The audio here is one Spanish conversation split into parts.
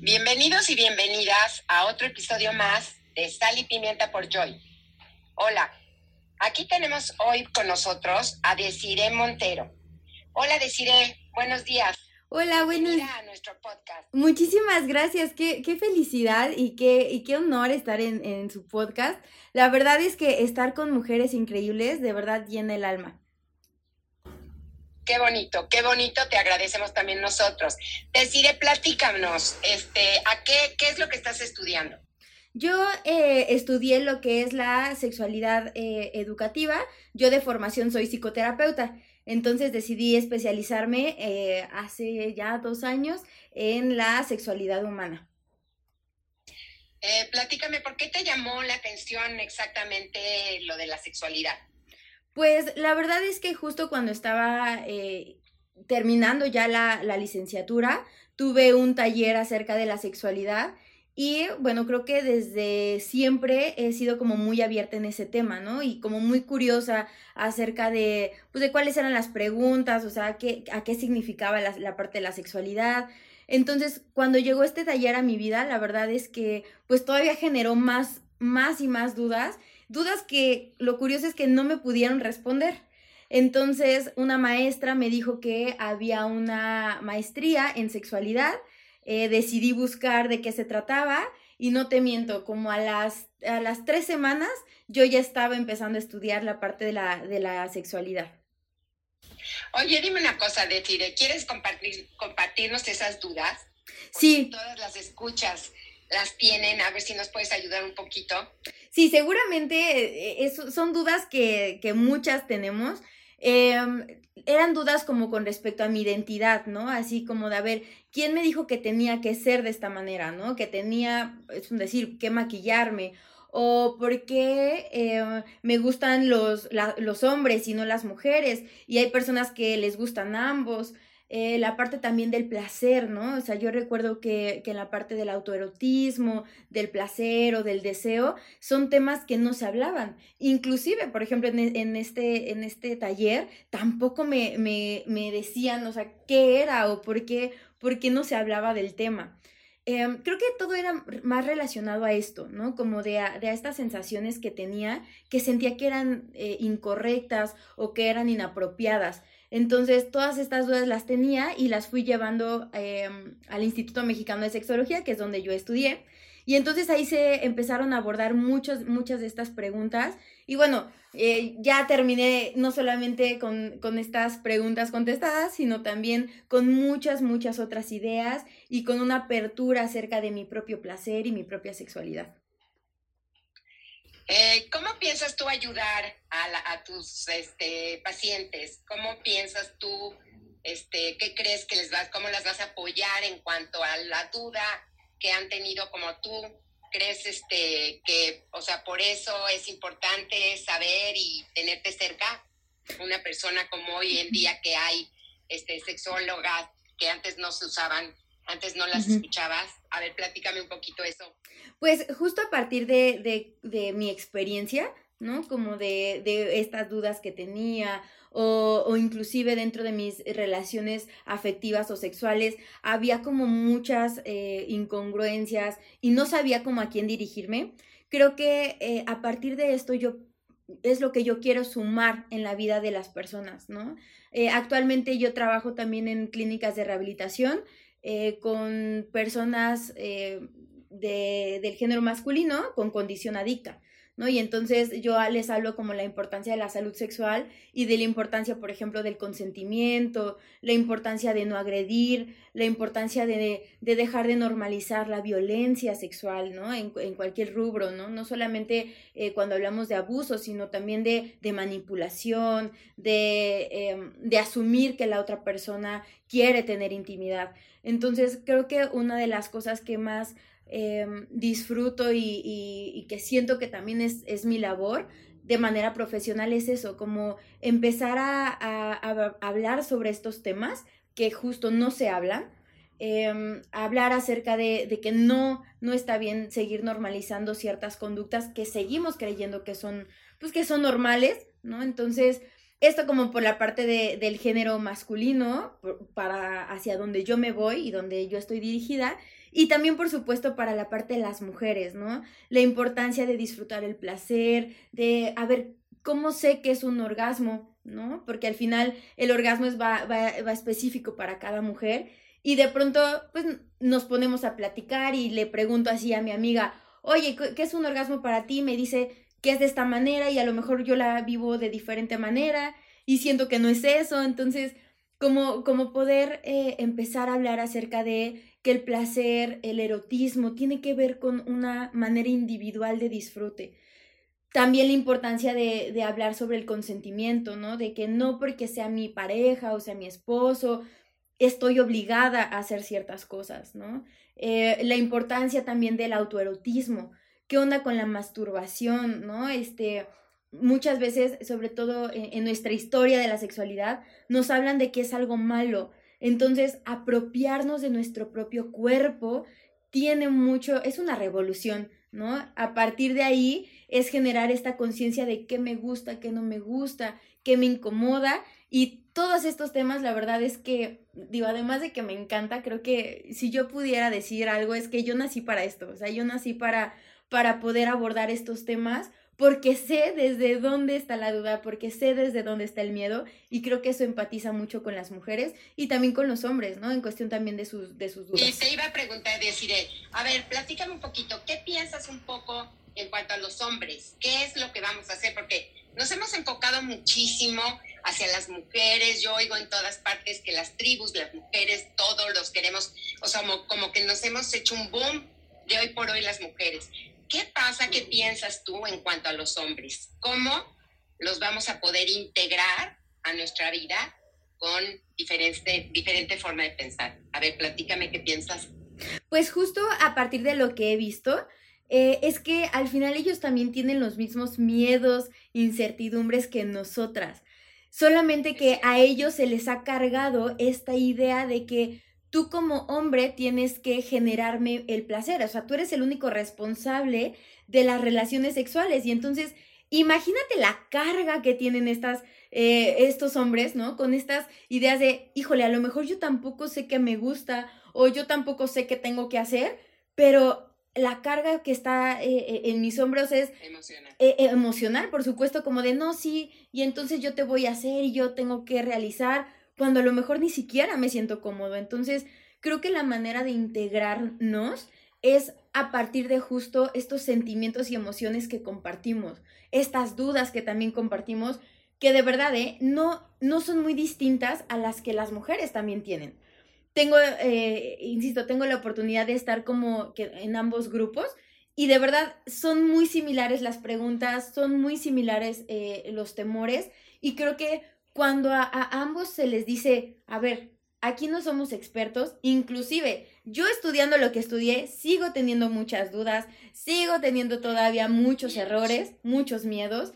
Bienvenidos y bienvenidas a otro episodio más de Sal y Pimienta por Joy. Hola, aquí tenemos hoy con nosotros a Desiree Montero. Hola Desiree, buenos días. Hola, buenos días. a nuestro podcast. Muchísimas gracias, qué, qué felicidad y qué, y qué honor estar en, en su podcast. La verdad es que estar con mujeres increíbles de verdad llena el alma. Qué bonito, qué bonito, te agradecemos también nosotros. Decide, platícanos, este, ¿a qué, qué es lo que estás estudiando? Yo eh, estudié lo que es la sexualidad eh, educativa. Yo de formación soy psicoterapeuta. Entonces decidí especializarme eh, hace ya dos años en la sexualidad humana. platícame, ¿por qué te llamó la atención exactamente lo de la sexualidad? Pues la verdad es que justo cuando estaba eh, terminando ya la, la licenciatura, tuve un taller acerca de la sexualidad y bueno, creo que desde siempre he sido como muy abierta en ese tema, ¿no? Y como muy curiosa acerca de, pues, de cuáles eran las preguntas, o sea, qué, a qué significaba la, la, parte de la sexualidad. Entonces, cuando llegó este taller a mi vida, la verdad es que, pues, todavía generó más, más y más dudas dudas que lo curioso es que no me pudieron responder. Entonces, una maestra me dijo que había una maestría en sexualidad, eh, decidí buscar de qué se trataba y no te miento, como a las, a las tres semanas yo ya estaba empezando a estudiar la parte de la, de la sexualidad. Oye, dime una cosa, Detire, ¿quieres compartir, compartirnos esas dudas? sí. todas las escuchas las tienen, a ver si nos puedes ayudar un poquito. Sí, seguramente eh, son dudas que, que muchas tenemos. Eh, eran dudas como con respecto a mi identidad, ¿no? Así como de, a ver, ¿quién me dijo que tenía que ser de esta manera, ¿no? Que tenía, es decir, que maquillarme. O por qué eh, me gustan los, la, los hombres y no las mujeres. Y hay personas que les gustan ambos. Eh, la parte también del placer, ¿no? O sea, yo recuerdo que, que, en la parte del autoerotismo, del placer o del deseo, son temas que no se hablaban. Inclusive, por ejemplo, en, en este, en este taller, tampoco me, me, me, decían, o sea, qué era o por qué, por qué no se hablaba del tema. Eh, creo que todo era más relacionado a esto, ¿no? Como de a, de estas sensaciones que tenía, que sentía que eran eh, incorrectas o que eran inapropiadas. Entonces, todas estas dudas las tenía y las fui llevando eh, al Instituto Mexicano de Sexología, que es donde yo estudié. Y entonces ahí se empezaron a abordar muchos, muchas de estas preguntas. Y bueno, eh, ya terminé no solamente con, con estas preguntas contestadas, sino también con muchas, muchas otras ideas y con una apertura acerca de mi propio placer y mi propia sexualidad. Eh, ¿Cómo piensas tú ayudar a, la, a tus este, pacientes? ¿Cómo piensas tú, este, qué crees que les vas, cómo las vas a apoyar en cuanto a la duda que han tenido como tú? ¿Crees este, que, o sea, por eso es importante saber y tenerte cerca? Una persona como hoy en día que hay este, sexólogas que antes no se usaban, antes no las uh -huh. escuchabas. A ver, platícame un poquito eso. Pues justo a partir de, de, de mi experiencia, ¿no? Como de, de, estas dudas que tenía o, o, inclusive dentro de mis relaciones afectivas o sexuales, había como muchas eh, incongruencias y no sabía cómo a quién dirigirme. Creo que eh, a partir de esto yo es lo que yo quiero sumar en la vida de las personas, ¿no? Eh, actualmente yo trabajo también en clínicas de rehabilitación eh, con personas eh, de, del género masculino con condición adicta. Y entonces yo les hablo como la importancia de la salud sexual y de la importancia, por ejemplo, del consentimiento, la importancia de no agredir, la importancia de, de dejar de normalizar la violencia sexual, ¿no? En, en cualquier rubro, ¿no? No solamente eh, cuando hablamos de abuso, sino también de, de manipulación, de, eh, de asumir que la otra persona quiere tener intimidad. Entonces, creo que una de las cosas que más eh, disfruto y, que siento que también es, mi labor de manera profesional es eso, como empezar a, hablar sobre estos temas que justo no se hablan, eh, hablar acerca de, de, que no, no está bien seguir normalizando ciertas conductas que seguimos creyendo que son, pues que son normales, ¿no? Entonces, Esto como por la parte de, del género masculino, para hacia donde yo me voy y donde yo estoy dirigida. Y también, por supuesto, para la parte de las mujeres, ¿no? La importancia de disfrutar el placer, de, a ver, ¿cómo sé que es un orgasmo? ¿No? Porque al final el orgasmo es va, va, específico para cada mujer. Y de pronto, pues nos ponemos a platicar y le pregunto así a mi amiga, oye, ¿qué es un orgasmo para ti? Me dice que es de esta manera y a lo mejor yo la vivo de diferente manera y siento que no es eso. Entonces, como, como poder eh, empezar a hablar acerca de que el placer, el erotismo, tiene que ver con una manera individual de disfrute. También la importancia de, de hablar sobre el consentimiento, ¿no? De que no porque sea mi pareja o sea mi esposo, estoy obligada a hacer ciertas cosas, ¿no? Eh, la importancia también del autoerotismo. ¿Qué onda con la masturbación, no? Este, muchas veces, sobre todo en, nuestra historia de la sexualidad, nos hablan de que es algo malo. Entonces, apropiarnos de nuestro propio cuerpo tiene mucho, es una revolución, ¿no? A partir de ahí es generar esta conciencia de qué me gusta, qué no me gusta, qué me incomoda y todos estos temas, la verdad es que, digo, además de que me encanta, creo que si yo pudiera decir algo es que yo nací para esto, o sea, yo nací para, para poder abordar estos temas porque sé desde dónde está la duda, porque sé desde dónde está el miedo y creo que eso empatiza mucho con las mujeres y también con los hombres, ¿no? En cuestión también de sus, de sus dudas. Y te iba a preguntar, decir, a ver, platícame un poquito, ¿qué piensas un poco en cuanto a los hombres? ¿Qué es lo que vamos a hacer? Porque nos hemos enfocado muchísimo hacia las mujeres. Yo oigo en todas partes que las tribus, las mujeres, todos los queremos, o sea, como, que nos hemos hecho un boom de hoy por hoy las mujeres. ¿Qué pasa? ¿Qué piensas tú en cuanto a los hombres? ¿Cómo los vamos a poder integrar a nuestra vida con diferente, diferente forma de pensar? A ver, platícame qué piensas. Pues justo a partir de lo que he visto, eh, es que al final ellos también tienen los mismos miedos, incertidumbres que nosotras. Solamente que a ellos se les ha cargado esta idea de que tú como hombre tienes que generarme el placer, o sea, tú eres el único responsable de las relaciones sexuales y entonces imagínate la carga que tienen estas, eh, estos hombres, ¿no? Con estas ideas de, híjole, a lo mejor yo tampoco sé qué me gusta o yo tampoco sé qué tengo que hacer, pero la carga que está eh, eh, en mis hombros es emocional. Eh, emocional, por supuesto, como de no, sí, y entonces yo te voy a hacer y yo tengo que realizar, cuando a lo mejor ni siquiera me siento cómodo. Entonces, creo que la manera de integrarnos es a partir de justo estos sentimientos y emociones que compartimos, estas dudas que también compartimos, que de verdad no, no son muy distintas a las que las mujeres también tienen tengo, eh, insisto, tengo la oportunidad de estar como que en ambos grupos y de verdad son muy similares las preguntas, son muy similares eh, los temores y creo que cuando a, ambos se les dice, a ver, aquí no somos expertos, inclusive yo estudiando lo que estudié, sigo teniendo muchas dudas, sigo teniendo todavía muchos errores, muchos miedos.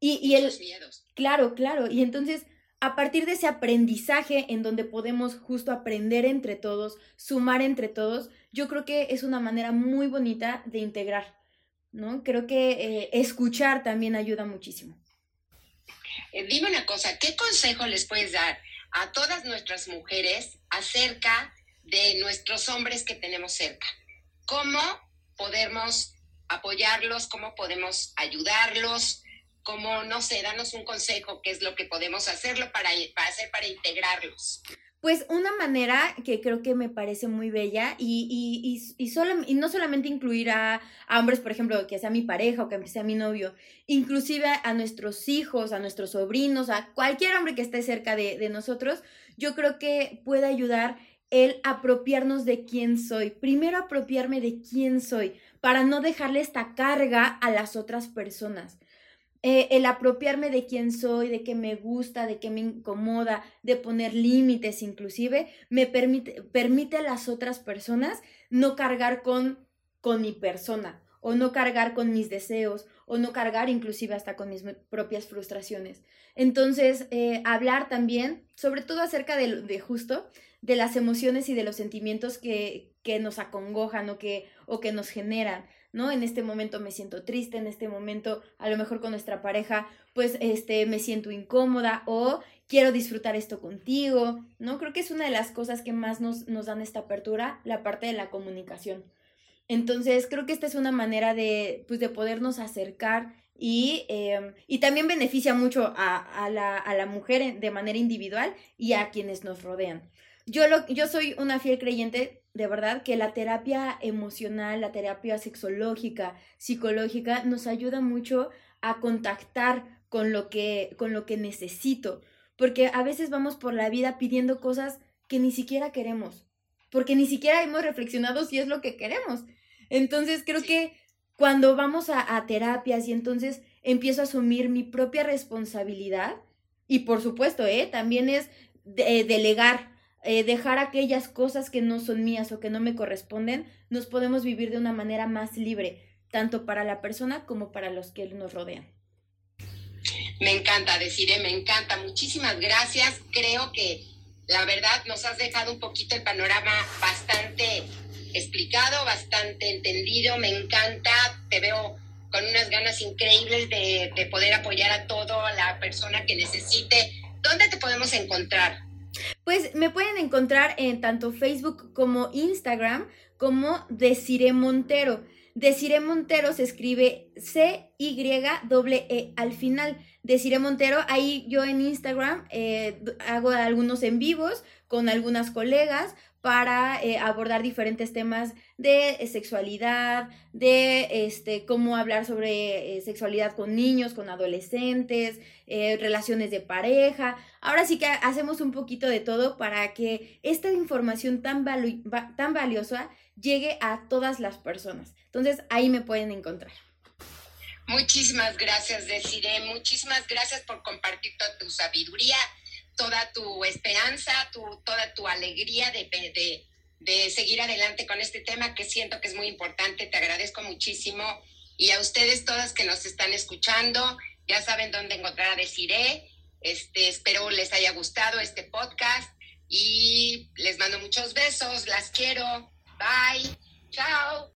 Y, y el... Miedos. Claro, claro. Y entonces a partir de ese aprendizaje en donde podemos justo aprender entre todos, sumar entre todos, yo creo que es una manera muy bonita de integrar, ¿no? Creo que eh, escuchar también ayuda muchísimo. Eh, dime una cosa, ¿qué consejo les puedes dar a todas nuestras mujeres acerca de nuestros hombres que tenemos cerca? ¿Cómo podemos apoyarlos? ¿Cómo podemos ayudarlos? como, no sé, danos un consejo, qué es lo que podemos hacerlo para, para hacer para integrarlos. Pues una manera que creo que me parece muy bella y, y, y, y no solamente incluir a, hombres, por ejemplo, que sea mi pareja o que sea mi novio, inclusive a nuestros hijos, a nuestros sobrinos, a cualquier hombre que esté cerca de, de nosotros, yo creo que puede ayudar el apropiarnos de quién soy. Primero apropiarme de quién soy para no dejarle esta carga a las otras personas. Eh, el apropiarme de quién soy, de qué me gusta, de qué me incomoda, de poner límites inclusive, me permite, permite a las otras personas no cargar con, con mi persona o no cargar con mis deseos o no cargar inclusive hasta con mis propias frustraciones. Entonces, eh, hablar también, sobre todo acerca de, de, justo, de las emociones y de los sentimientos que, que nos acongojan o que, o que nos generan, ¿no? En este momento me siento triste, en este momento a lo mejor con nuestra pareja, pues este, me siento incómoda o quiero disfrutar esto contigo, ¿no? Creo que es una de las cosas que más nos, nos dan esta apertura, la parte de la comunicación. Entonces, creo que esta es una manera de, pues, de podernos acercar y, em, y también beneficia mucho a, a, la, a, la, mujer de manera individual y a quienes nos rodean. Yo, lo, yo soy una fiel creyente, de verdad, que la terapia emocional, la terapia sexológica, psicológica, nos ayuda mucho a contactar con lo que, con lo que necesito, porque a veces vamos por la vida pidiendo cosas que ni siquiera queremos, porque ni siquiera hemos reflexionado si es lo que queremos. Entonces creo que cuando vamos a, terapias y entonces empiezo a asumir mi propia responsabilidad, y por supuesto, ¿eh? también es de, delegar, eh, dejar aquellas cosas que no son mías o que no me corresponden, nos podemos vivir de una manera más libre, tanto para la persona como para los que nos rodean. Me encanta, deciré, me encanta. Muchísimas gracias. Creo que la verdad nos has dejado un poquito el panorama bastante explicado, bastante entendido, me encanta, te veo con unas ganas increíbles de, de poder apoyar a toda la persona que necesite. ¿Dónde te podemos encontrar? Pues me pueden encontrar en tanto Facebook como Instagram como Desire Montero. Desire Montero se escribe C-Y-E al final. Desire Montero, ahí yo en Instagram eh, hago algunos en vivos con algunas colegas para eh, abordar diferentes temas de eh, sexualidad, de este, cómo hablar sobre eh, sexualidad con niños, con adolescentes, relaciones de pareja. Ahora sí que hacemos un poquito de todo para que esta información tan, tan valiosa llegue a todas las personas. Entonces ahí me pueden encontrar. Muchísimas gracias, Desiree. Muchísimas gracias por compartir toda tu sabiduría toda tu esperanza, tu, toda tu alegría de, de, de, seguir adelante con este tema que siento que es muy importante. Te agradezco muchísimo. Y a ustedes todas que nos están escuchando, ya saben dónde encontrar a Desiree. Este, espero les haya gustado este podcast y les mando muchos besos. Las quiero. Bye. Chao.